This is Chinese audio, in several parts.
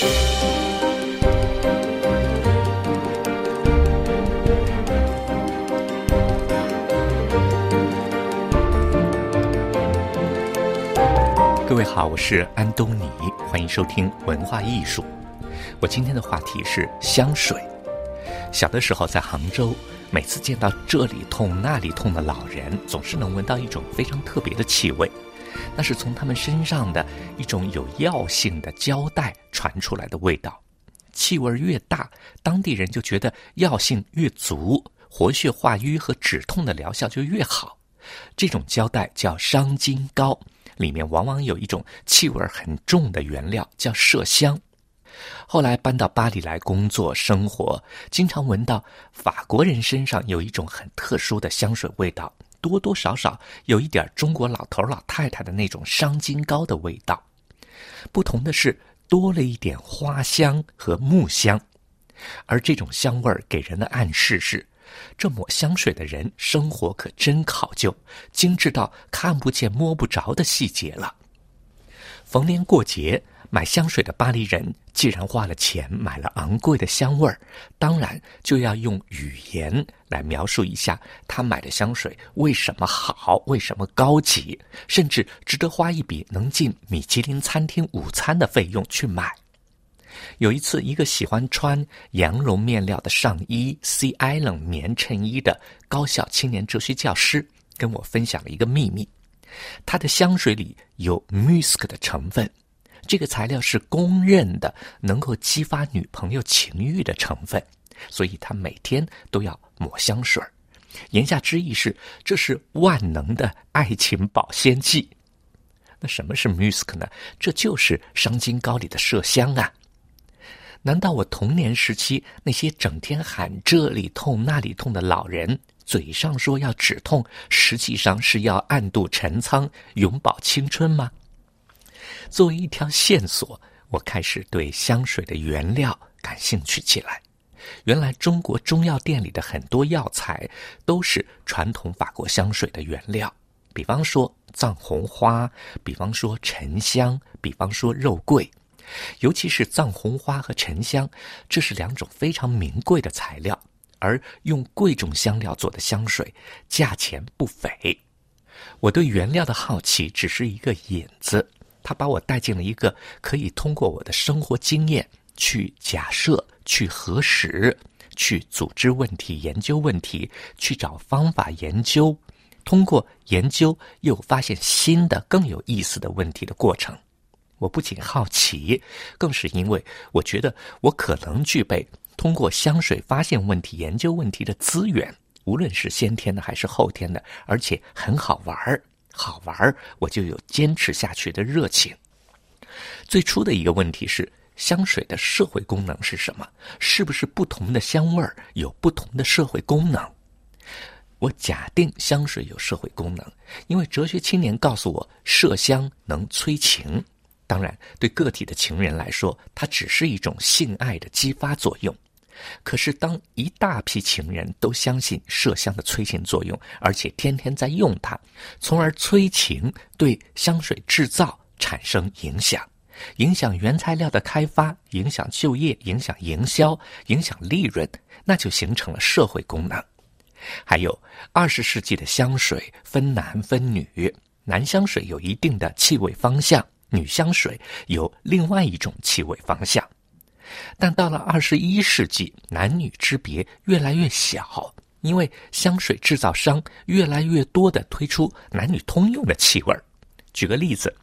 各位好，我是安东尼，欢迎收听文化艺术。我今天的话题是香水。小的时候在杭州，每次见到这里痛那里痛的老人，总是能闻到一种非常特别的气味，那是从他们身上的一种有药性的胶带传出来的味道。气味越大，当地人就觉得药性越足，活血化瘀和止痛的疗效就越好。这种胶带叫伤筋膏。里面往往有一种气味很重的原料，叫麝香。后来搬到巴黎来工作生活，经常闻到法国人身上有一种很特殊的香水味道，多多少少有一点中国老头老太太的那种伤筋膏的味道。不同的是，多了一点花香和木香，而这种香味儿给人的暗示是。这抹香水的人生活可真考究，精致到看不见摸不着的细节了。逢年过节买香水的巴黎人，既然花了钱买了昂贵的香味儿，当然就要用语言来描述一下他买的香水为什么好，为什么高级，甚至值得花一笔能进米其林餐厅午餐的费用去买。有一次，一个喜欢穿羊绒面料的上衣 C I 冷棉衬衣的高校青年哲学教师跟我分享了一个秘密：他的香水里有 musk 的成分，这个材料是公认的能够激发女朋友情欲的成分，所以他每天都要抹香水言下之意是，这是万能的爱情保鲜剂。那什么是 musk 呢？这就是伤筋膏里的麝香啊。难道我童年时期那些整天喊这里痛那里痛的老人，嘴上说要止痛，实际上是要暗度陈仓、永葆青春吗？作为一条线索，我开始对香水的原料感兴趣起来。原来中国中药店里的很多药材都是传统法国香水的原料，比方说藏红花，比方说沉香，比方说肉桂。尤其是藏红花和沉香，这是两种非常名贵的材料，而用贵重香料做的香水，价钱不菲。我对原料的好奇只是一个引子，他把我带进了一个可以通过我的生活经验去假设、去核实、去组织问题、研究问题、去找方法研究，通过研究又发现新的更有意思的问题的过程。我不仅好奇，更是因为我觉得我可能具备通过香水发现问题、研究问题的资源，无论是先天的还是后天的，而且很好玩儿。好玩儿，我就有坚持下去的热情。最初的一个问题是：香水的社会功能是什么？是不是不同的香味儿有不同的社会功能？我假定香水有社会功能，因为哲学青年告诉我，麝香能催情。当然，对个体的情人来说，它只是一种性爱的激发作用。可是，当一大批情人都相信麝香的催情作用，而且天天在用它，从而催情，对香水制造产生影响，影响原材料的开发，影响就业，影响营销，影响利润，那就形成了社会功能。还有，二十世纪的香水分男分女，男香水有一定的气味方向。女香水有另外一种气味方向，但到了二十一世纪，男女之别越来越小，因为香水制造商越来越多的推出男女通用的气味举个例子，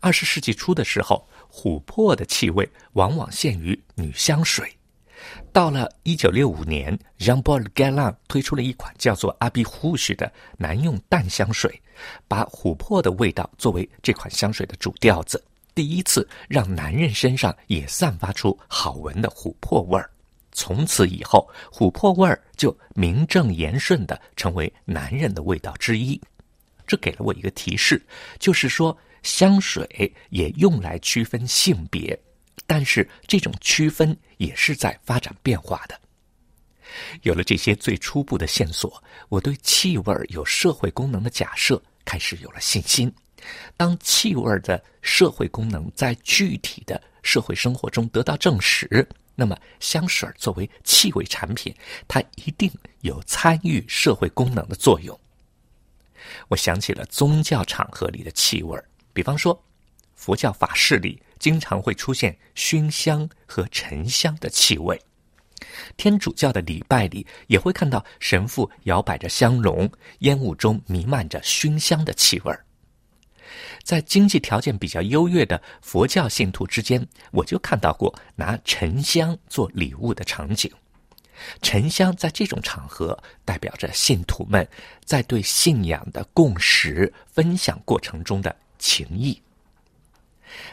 二十世纪初的时候，琥珀的气味往往限于女香水。到了一九六五年，Jean Paul Galan 推出了一款叫做阿比胡须的男用淡香水，把琥珀的味道作为这款香水的主调子，第一次让男人身上也散发出好闻的琥珀味儿。从此以后，琥珀味儿就名正言顺的成为男人的味道之一。这给了我一个提示，就是说香水也用来区分性别。但是这种区分也是在发展变化的。有了这些最初步的线索，我对气味有社会功能的假设开始有了信心。当气味的社会功能在具体的社会生活中得到证实，那么香水作为气味产品，它一定有参与社会功能的作用。我想起了宗教场合里的气味，比方说，佛教法事里经常会出现熏香和沉香的气味。天主教的礼拜里也会看到神父摇摆着香笼，烟雾中弥漫着熏香的气味。在经济条件比较优越的佛教信徒之间，我就看到过拿沉香做礼物的场景。沉香在这种场合代表着信徒们在对信仰的共识分享过程中的情谊。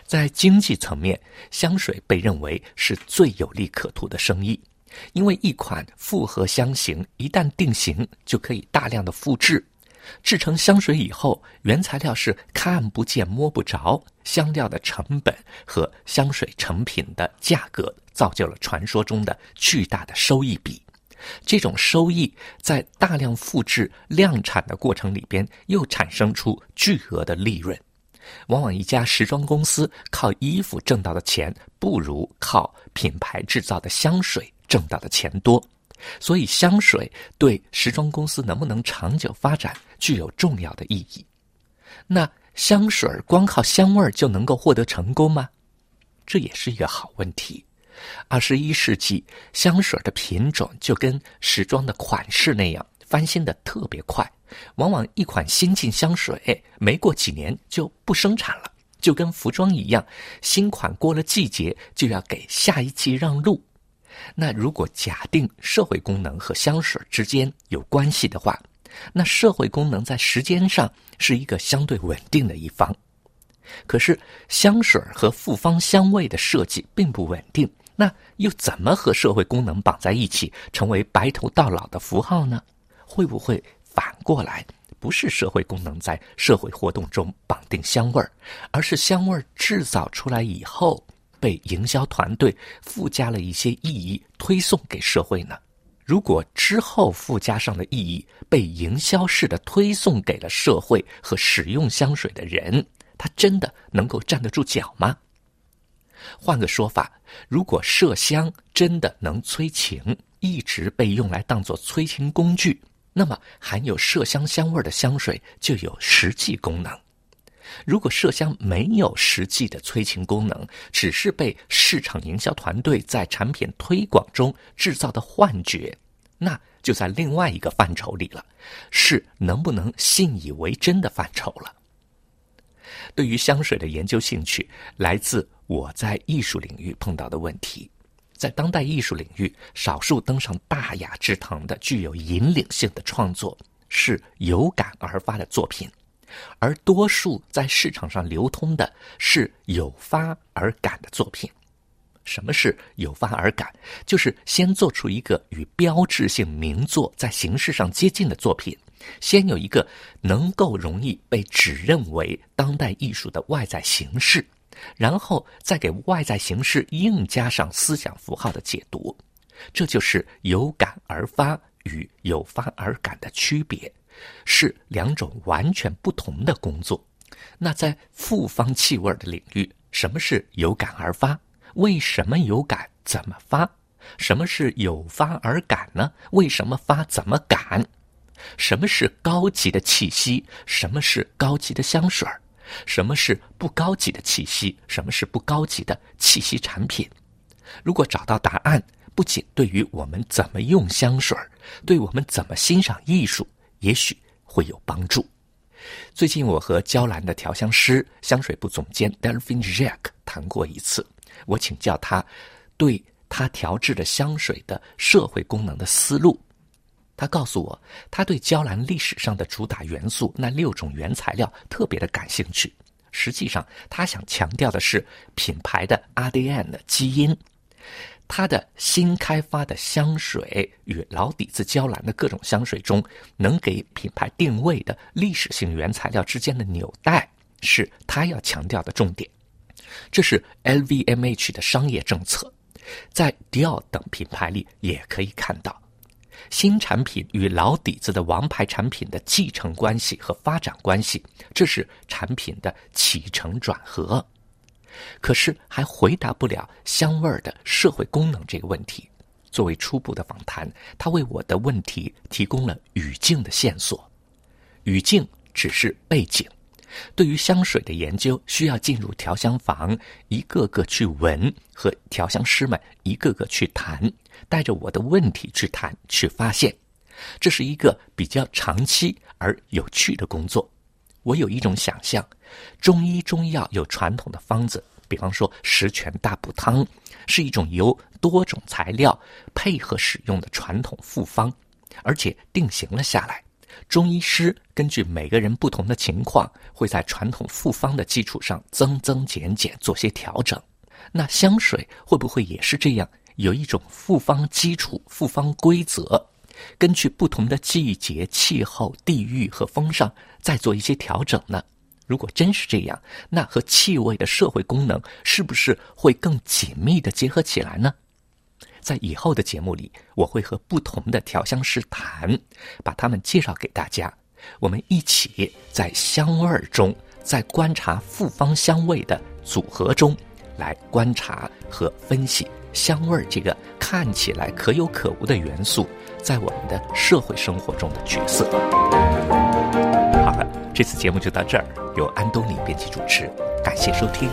在经济层面，香水被认为是最有利可图的生意。因为一款复合香型一旦定型，就可以大量的复制，制成香水以后，原材料是看不见摸不着，香料的成本和香水成品的价格，造就了传说中的巨大的收益比。这种收益在大量复制量产的过程里边，又产生出巨额的利润。往往一家时装公司靠衣服挣到的钱，不如靠品牌制造的香水。挣到的钱多，所以香水对时装公司能不能长久发展具有重要的意义。那香水光靠香味就能够获得成功吗？这也是一个好问题。二十一世纪，香水的品种就跟时装的款式那样翻新的特别快，往往一款新进香水没过几年就不生产了，就跟服装一样，新款过了季节就要给下一季让路。那如果假定社会功能和香水之间有关系的话，那社会功能在时间上是一个相对稳定的一方。可是香水和复方香味的设计并不稳定，那又怎么和社会功能绑在一起，成为白头到老的符号呢？会不会反过来，不是社会功能在社会活动中绑定香味儿，而是香味儿制造出来以后？被营销团队附加了一些意义，推送给社会呢？如果之后附加上的意义被营销式的推送给了社会和使用香水的人，他真的能够站得住脚吗？换个说法，如果麝香真的能催情，一直被用来当做催情工具，那么含有麝香香味的香水就有实际功能。如果麝香没有实际的催情功能，只是被市场营销团队在产品推广中制造的幻觉，那就在另外一个范畴里了，是能不能信以为真的范畴了。对于香水的研究兴趣，来自我在艺术领域碰到的问题。在当代艺术领域，少数登上大雅之堂的、具有引领性的创作，是有感而发的作品。而多数在市场上流通的是有发而感的作品。什么是有发而感？就是先做出一个与标志性名作在形式上接近的作品，先有一个能够容易被指认为当代艺术的外在形式，然后再给外在形式硬加上思想符号的解读。这就是有感而发与有发而感的区别。是两种完全不同的工作。那在复方气味的领域，什么是有感而发？为什么有感？怎么发？什么是有发而感呢？为什么发？怎么感？什么是高级的气息？什么是高级的香水？什么是不高级的气息？什么是不高级的气息产品？如果找到答案，不仅对于我们怎么用香水，对我们怎么欣赏艺术。也许会有帮助。最近我和娇兰的调香师、香水部总监 Delphine Jack 谈过一次，我请教他对他调制的香水的社会功能的思路。他告诉我，他对娇兰历史上的主打元素那六种原材料特别的感兴趣。实际上，他想强调的是品牌的 ADN 的基因。它的新开发的香水与老底子娇兰的各种香水中，能给品牌定位的历史性原材料之间的纽带，是他要强调的重点。这是 LVMH 的商业政策，在迪奥等品牌里也可以看到，新产品与老底子的王牌产品的继承关系和发展关系，这是产品的起承转合。可是还回答不了香味儿的社会功能这个问题。作为初步的访谈，他为我的问题提供了语境的线索。语境只是背景。对于香水的研究，需要进入调香房，一个个去闻，和调香师们一个个去谈，带着我的问题去谈，去发现。这是一个比较长期而有趣的工作。我有一种想象：中医中药有传统的方子，比方说十全大补汤，是一种由多种材料配合使用的传统复方，而且定型了下来。中医师根据每个人不同的情况，会在传统复方的基础上增增减减做些调整。那香水会不会也是这样，有一种复方基础、复方规则，根据不同的季节、气候、地域和风尚再做一些调整呢？如果真是这样，那和气味的社会功能是不是会更紧密的结合起来呢？在以后的节目里，我会和不同的调香师谈，把他们介绍给大家。我们一起在香味中，在观察复方香味的组合中，来观察和分析香味这个看起来可有可无的元素，在我们的社会生活中的角色。这次节目就到这儿，由安东尼编辑主持，感谢收听。